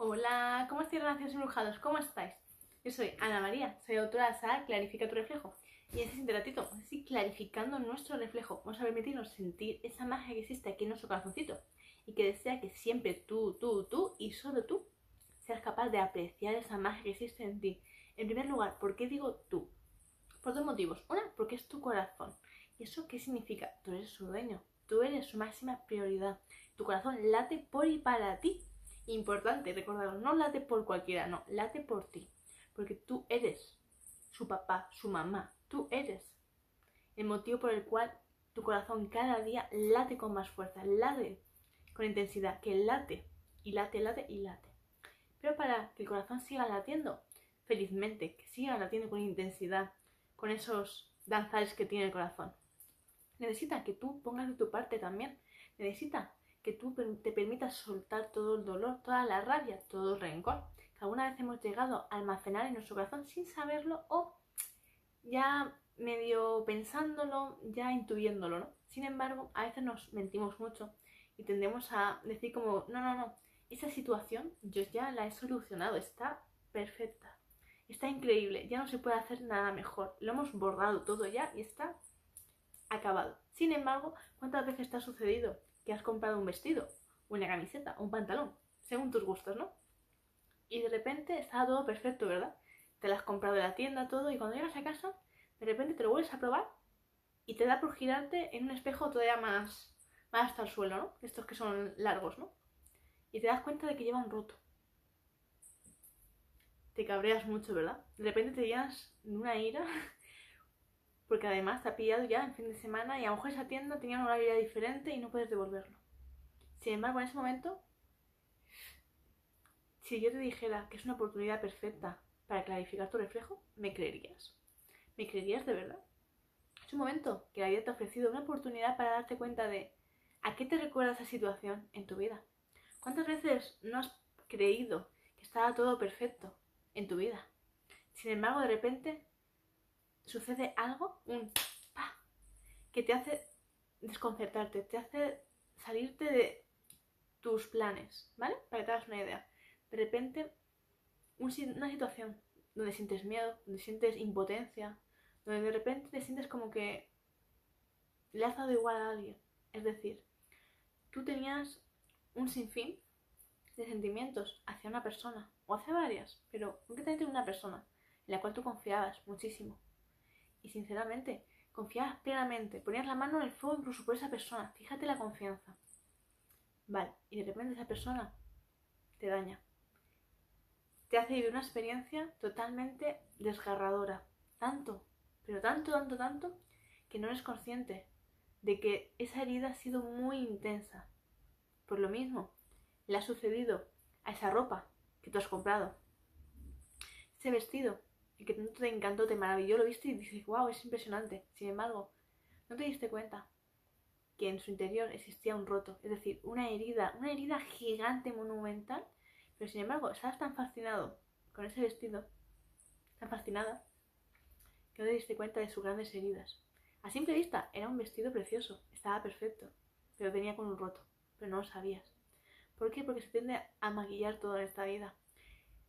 Hola, ¿cómo estáis, relaciones embrujados? ¿Cómo estáis? Yo soy Ana María, soy autora de saga Clarifica tu reflejo. Y en este ratito, así clarificando nuestro reflejo, vamos a permitirnos sentir esa magia que existe aquí en nuestro corazoncito y que desea que siempre tú, tú, tú y solo tú seas capaz de apreciar esa magia que existe en ti. En primer lugar, ¿por qué digo tú? Por dos motivos. Una, porque es tu corazón. ¿Y eso qué significa? Tú eres su dueño, tú eres su máxima prioridad. Tu corazón late por y para ti. Importante, recordad, no late por cualquiera, no, late por ti. Porque tú eres su papá, su mamá, tú eres el motivo por el cual tu corazón cada día late con más fuerza, late con intensidad, que late y late, late y late. Pero para que el corazón siga latiendo felizmente, que siga latiendo con intensidad, con esos danzares que tiene el corazón, necesita que tú pongas de tu parte también. Necesita que tú te permitas soltar todo el dolor, toda la rabia, todo el rencor que alguna vez hemos llegado a almacenar en nuestro corazón sin saberlo o ya medio pensándolo, ya intuyéndolo, ¿no? Sin embargo, a veces nos mentimos mucho y tendemos a decir como, no, no, no, esa situación yo ya la he solucionado, está perfecta, está increíble, ya no se puede hacer nada mejor, lo hemos bordado todo ya y está acabado. Sin embargo, ¿cuántas veces te ha sucedido que has comprado un vestido, una camiseta, un pantalón, según tus gustos, ¿no? Y de repente está todo perfecto, ¿verdad? Te lo has comprado en la tienda, todo, y cuando llegas a casa, de repente te lo vuelves a probar y te da por girarte en un espejo todavía más, más hasta el suelo, ¿no? Estos que son largos, ¿no? Y te das cuenta de que lleva un roto. Te cabreas mucho, ¿verdad? De repente te llenas de una ira porque además te ha pillado ya en fin de semana y a lo mejor esa tienda tenía una vida diferente y no puedes devolverlo. Sin embargo, en ese momento, si yo te dijera que es una oportunidad perfecta para clarificar tu reflejo, ¿me creerías? ¿Me creerías de verdad? Es un momento que la vida te ha ofrecido una oportunidad para darte cuenta de a qué te recuerda esa situación en tu vida. ¿Cuántas veces no has creído que estaba todo perfecto en tu vida? Sin embargo, de repente sucede algo, un pa, que te hace desconcertarte, te hace salirte de tus planes, ¿vale? Para que te hagas una idea. De repente, una situación donde sientes miedo, donde sientes impotencia, donde de repente te sientes como que le has dado igual a alguien. Es decir, tú tenías un sinfín de sentimientos hacia una persona, o hacia varias, pero concretamente una persona, en la cual tú confiabas muchísimo. Y sinceramente, confiabas plenamente, ponías la mano en el fuego incluso por esa persona. Fíjate la confianza. Vale, y de repente esa persona te daña. Te hace vivir una experiencia totalmente desgarradora. Tanto, pero tanto, tanto, tanto, que no eres consciente de que esa herida ha sido muy intensa. Por lo mismo, le ha sucedido a esa ropa que tú has comprado. Ese vestido y que tanto te encantó, te maravilló, lo viste y dices, wow, es impresionante. Sin embargo, no te diste cuenta que en su interior existía un roto, es decir, una herida, una herida gigante, monumental, pero sin embargo, estabas tan fascinado con ese vestido, tan fascinada, que no te diste cuenta de sus grandes heridas. A simple vista, era un vestido precioso, estaba perfecto, pero venía con un roto, pero no lo sabías. ¿Por qué? Porque se tiende a maquillar todo en esta vida.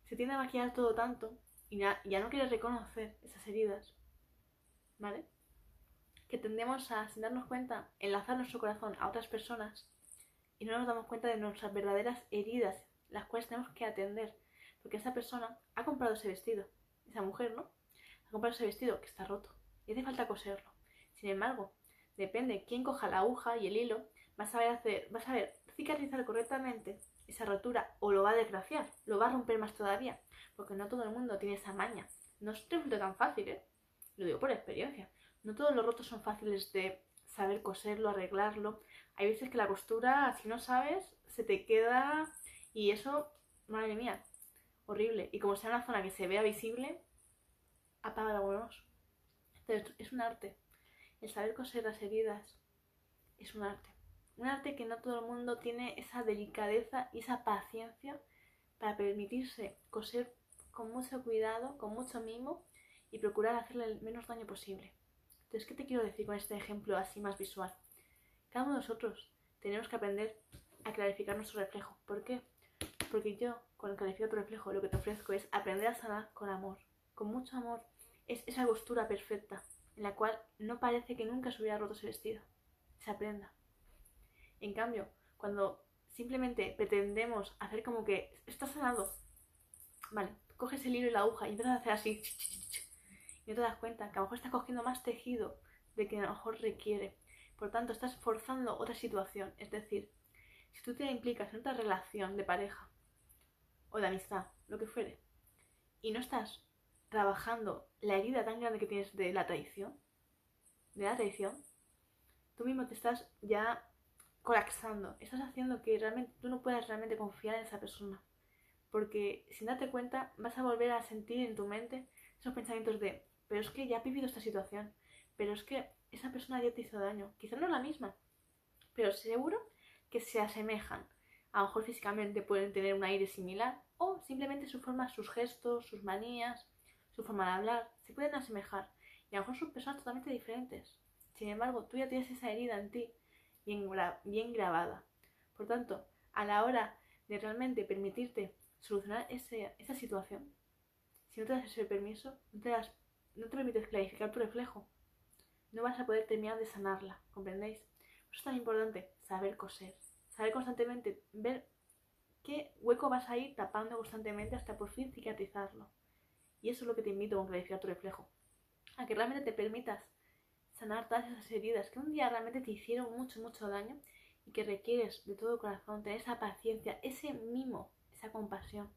Se tiende a maquillar todo tanto y ya, no quieres reconocer esas heridas, ¿vale? Que tendemos a, sin darnos cuenta, enlazar nuestro corazón a otras personas y no nos damos cuenta de nuestras verdaderas heridas, las cuales tenemos que atender, porque esa persona ha comprado ese vestido, esa mujer, ¿no? Ha comprado ese vestido que está roto y hace falta coserlo. Sin embargo, depende quién coja la aguja y el hilo, vas a saber hacer, vas a saber cicatrizar correctamente esa rotura o lo va a desgraciar, lo va a romper más todavía, porque no todo el mundo tiene esa maña. No es tan fácil, ¿eh? Lo digo por experiencia. No todos los rotos son fáciles de saber coserlo, arreglarlo. Hay veces que la costura, si no sabes, se te queda y eso, madre mía, horrible. Y como sea una zona que se vea visible, apaga la buenos. Entonces, es un arte. El saber coser las heridas es un arte. Un arte que no todo el mundo tiene esa delicadeza y esa paciencia para permitirse coser con mucho cuidado, con mucho mimo y procurar hacerle el menos daño posible. Entonces, ¿qué te quiero decir con este ejemplo así más visual? Cada uno de nosotros tenemos que aprender a clarificar nuestro reflejo. ¿Por qué? Porque yo, con el calificado reflejo, lo que te ofrezco es aprender a sanar con amor, con mucho amor. Es esa costura perfecta, en la cual no parece que nunca se hubiera roto ese vestido. Se aprenda. En cambio, cuando simplemente pretendemos hacer como que está sanado, vale, coges el hilo y la aguja y empiezas a hacer así, y no te das cuenta que a lo mejor estás cogiendo más tejido de que a lo mejor requiere. Por tanto, estás forzando otra situación. Es decir, si tú te implicas en otra relación de pareja o de amistad, lo que fuere, y no estás trabajando la herida tan grande que tienes de la traición, de la traición, tú mismo te estás ya colapsando, estás haciendo que realmente tú no puedas realmente confiar en esa persona. Porque sin darte cuenta vas a volver a sentir en tu mente esos pensamientos de, pero es que ya has vivido esta situación, pero es que esa persona ya te hizo daño. Quizá no es la misma, pero seguro que se asemejan. A lo mejor físicamente pueden tener un aire similar o simplemente su forma, sus gestos, sus manías, su forma de hablar, se pueden asemejar. Y a lo mejor son personas totalmente diferentes. Sin embargo, tú ya tienes esa herida en ti bien, grabada. Por tanto, a la hora de realmente permitirte solucionar esa situación, si no te das ese permiso, no te, das, no te permites clarificar tu reflejo, no vas a poder terminar de sanarla, ¿comprendéis? Por eso es tan importante saber coser, saber constantemente, ver qué hueco vas a ir tapando constantemente hasta por fin cicatrizarlo. Y eso es lo que te invito a clarificar tu reflejo, a que realmente te permitas sanar todas esas heridas que un día realmente te hicieron mucho, mucho daño y que requieres de todo corazón tener esa paciencia, ese mimo, esa compasión.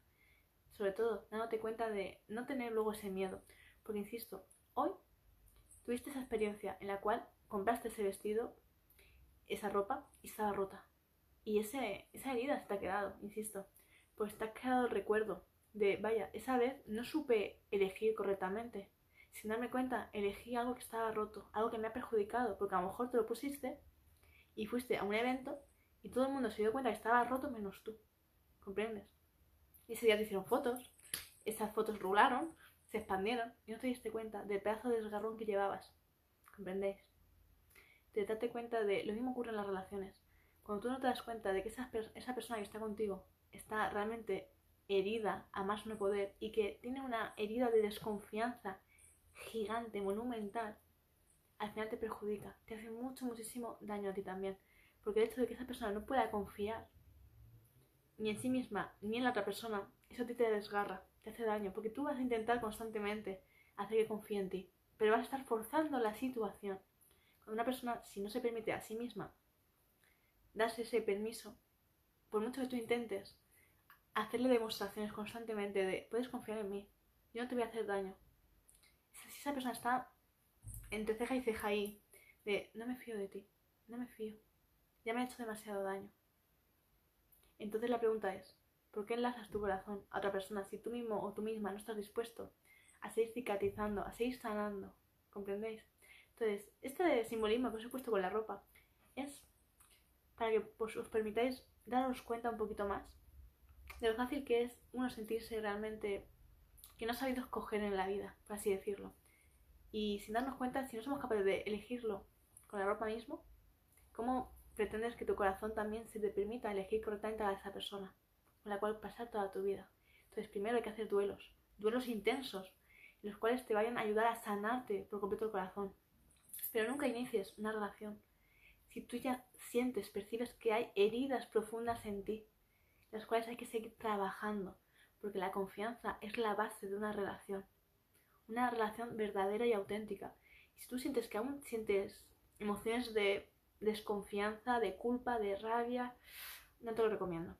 Sobre todo, dándote cuenta de no tener luego ese miedo. Porque, insisto, hoy tuviste esa experiencia en la cual compraste ese vestido, esa ropa y estaba rota. Y ese, esa herida se te ha quedado, insisto. Pues te ha quedado el recuerdo de, vaya, esa vez no supe elegir correctamente. Sin darme cuenta, elegí algo que estaba roto, algo que me ha perjudicado, porque a lo mejor te lo pusiste y fuiste a un evento y todo el mundo se dio cuenta que estaba roto menos tú. ¿Comprendes? Y ese día te hicieron fotos, esas fotos rularon, se expandieron y no te diste cuenta del pedazo de desgarrón que llevabas. ¿Comprendéis? Te date cuenta de lo mismo ocurre en las relaciones. Cuando tú no te das cuenta de que esa, esa persona que está contigo está realmente herida a más no poder y que tiene una herida de desconfianza gigante, monumental, al final te perjudica, te hace mucho, muchísimo daño a ti también. Porque el hecho de que esa persona no pueda confiar ni en sí misma ni en la otra persona, eso a ti te desgarra, te hace daño, porque tú vas a intentar constantemente hacer que confíe en ti, pero vas a estar forzando la situación. Cuando una persona, si no se permite a sí misma darse ese permiso, por mucho que tú intentes hacerle demostraciones constantemente de puedes confiar en mí, yo no te voy a hacer daño. Esa persona está entre ceja y ceja ahí, de no me fío de ti, no me fío, ya me ha hecho demasiado daño. Entonces la pregunta es, ¿por qué enlazas tu corazón a otra persona si tú mismo o tú misma no estás dispuesto a seguir cicatrizando, a seguir sanando? ¿Comprendéis? Entonces, este simbolismo que os he puesto con la ropa es para que os permitáis daros cuenta un poquito más de lo fácil que es uno sentirse realmente que no ha sabido escoger en la vida, por así decirlo. Y sin darnos cuenta, si no somos capaces de elegirlo con la ropa mismo, ¿cómo pretendes que tu corazón también se te permita elegir correctamente a esa persona con la cual pasar toda tu vida? Entonces, primero hay que hacer duelos, duelos intensos, en los cuales te vayan a ayudar a sanarte por completo el corazón. Pero nunca inicies una relación si tú ya sientes, percibes que hay heridas profundas en ti, las cuales hay que seguir trabajando, porque la confianza es la base de una relación, una relación verdadera y auténtica. Y si tú sientes que aún sientes emociones de desconfianza, de culpa, de rabia, no te lo recomiendo.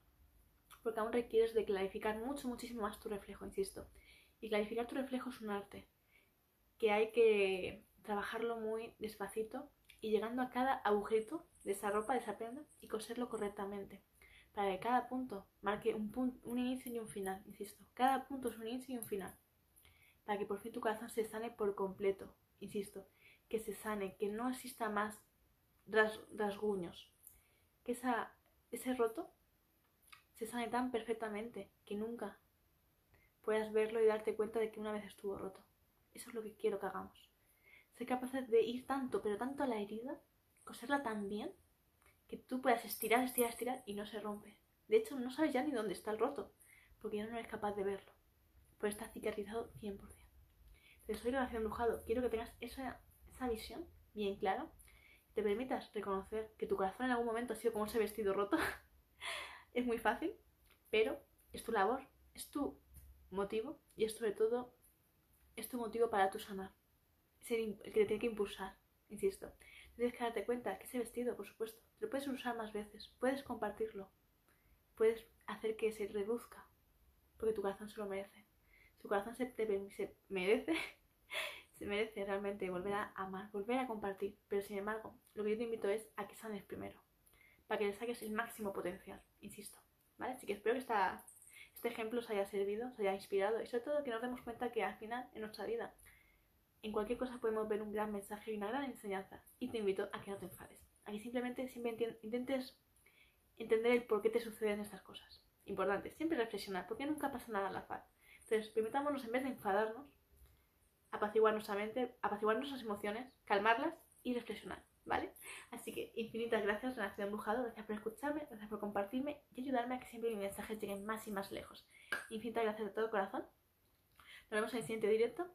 Porque aún requieres de clarificar mucho, muchísimo más tu reflejo, insisto. Y clarificar tu reflejo es un arte, que hay que trabajarlo muy despacito y llegando a cada agujerito de esa ropa, de esa prenda y coserlo correctamente. Para que cada punto marque un, punto, un inicio y un final, insisto. Cada punto es un inicio y un final. Para que por fin tu corazón se sane por completo, insisto. Que se sane, que no exista más rasguños. Que ese roto se sane tan perfectamente que nunca puedas verlo y darte cuenta de que una vez estuvo roto. Eso es lo que quiero que hagamos. Ser capaces de ir tanto, pero tanto a la herida, coserla tan bien, que tú puedas estirar, estirar, estirar y no se rompe. De hecho, no sabes ya ni dónde está el roto, porque ya no eres capaz de verlo. Pues está cicatrizado 100%. Entonces, soy relación embrujado. Quiero que tengas esa, esa visión bien clara. Te permitas reconocer que tu corazón en algún momento ha sido como ese vestido roto. es muy fácil, pero es tu labor, es tu motivo y es sobre todo es tu motivo para tu sanar. Es el, que te tiene que impulsar, insisto. Tienes que darte cuenta que ese vestido, por supuesto, lo puedes usar más veces, puedes compartirlo, puedes hacer que se reduzca, porque tu corazón se lo merece. Tu corazón se, se merece, se merece realmente volver a amar, volver a compartir. Pero sin embargo, lo que yo te invito es a que sanes primero, para que le saques el máximo potencial, insisto. ¿Vale? Así que espero que esta, este ejemplo os haya servido, os haya inspirado y sobre todo que nos demos cuenta que al final en nuestra vida en cualquier cosa podemos ver un gran mensaje y una gran enseñanza y te invito a que no te enfades, a que simplemente siempre intentes entender el por qué te suceden estas cosas. Importante, siempre reflexionar, porque nunca pasa nada al azar. Entonces, permitámonos en vez de enfadarnos, apaciguar nuestra mente, apaciguar nuestras emociones, calmarlas y reflexionar, ¿vale? Así que infinitas gracias, Renacido Embrujado, gracias por escucharme, gracias por compartirme y ayudarme a que siempre mis mensajes lleguen más y más lejos. Infinitas gracias de todo corazón. Nos vemos en el siguiente directo.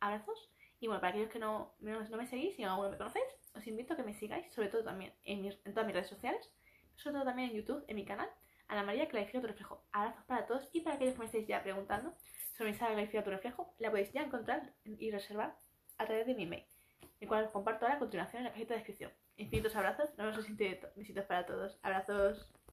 Abrazos. Y bueno, para aquellos que no, no, me seguís y aún no me conocéis, os invito a que me sigáis, sobre todo también en, en todas mis redes sociales, sobre todo también en YouTube, en mi canal, Ana María Clarifica tu reflejo. Abrazos para todos y para aquellos que me estáis ya preguntando sobre mi saga Clarifica tu reflejo, la podéis ya encontrar y reservar a través de mi email, el cual os comparto ahora a continuación en la cajita de descripción. Infinitos abrazos, nos vemos el siguiente Besitos para todos. Abrazos.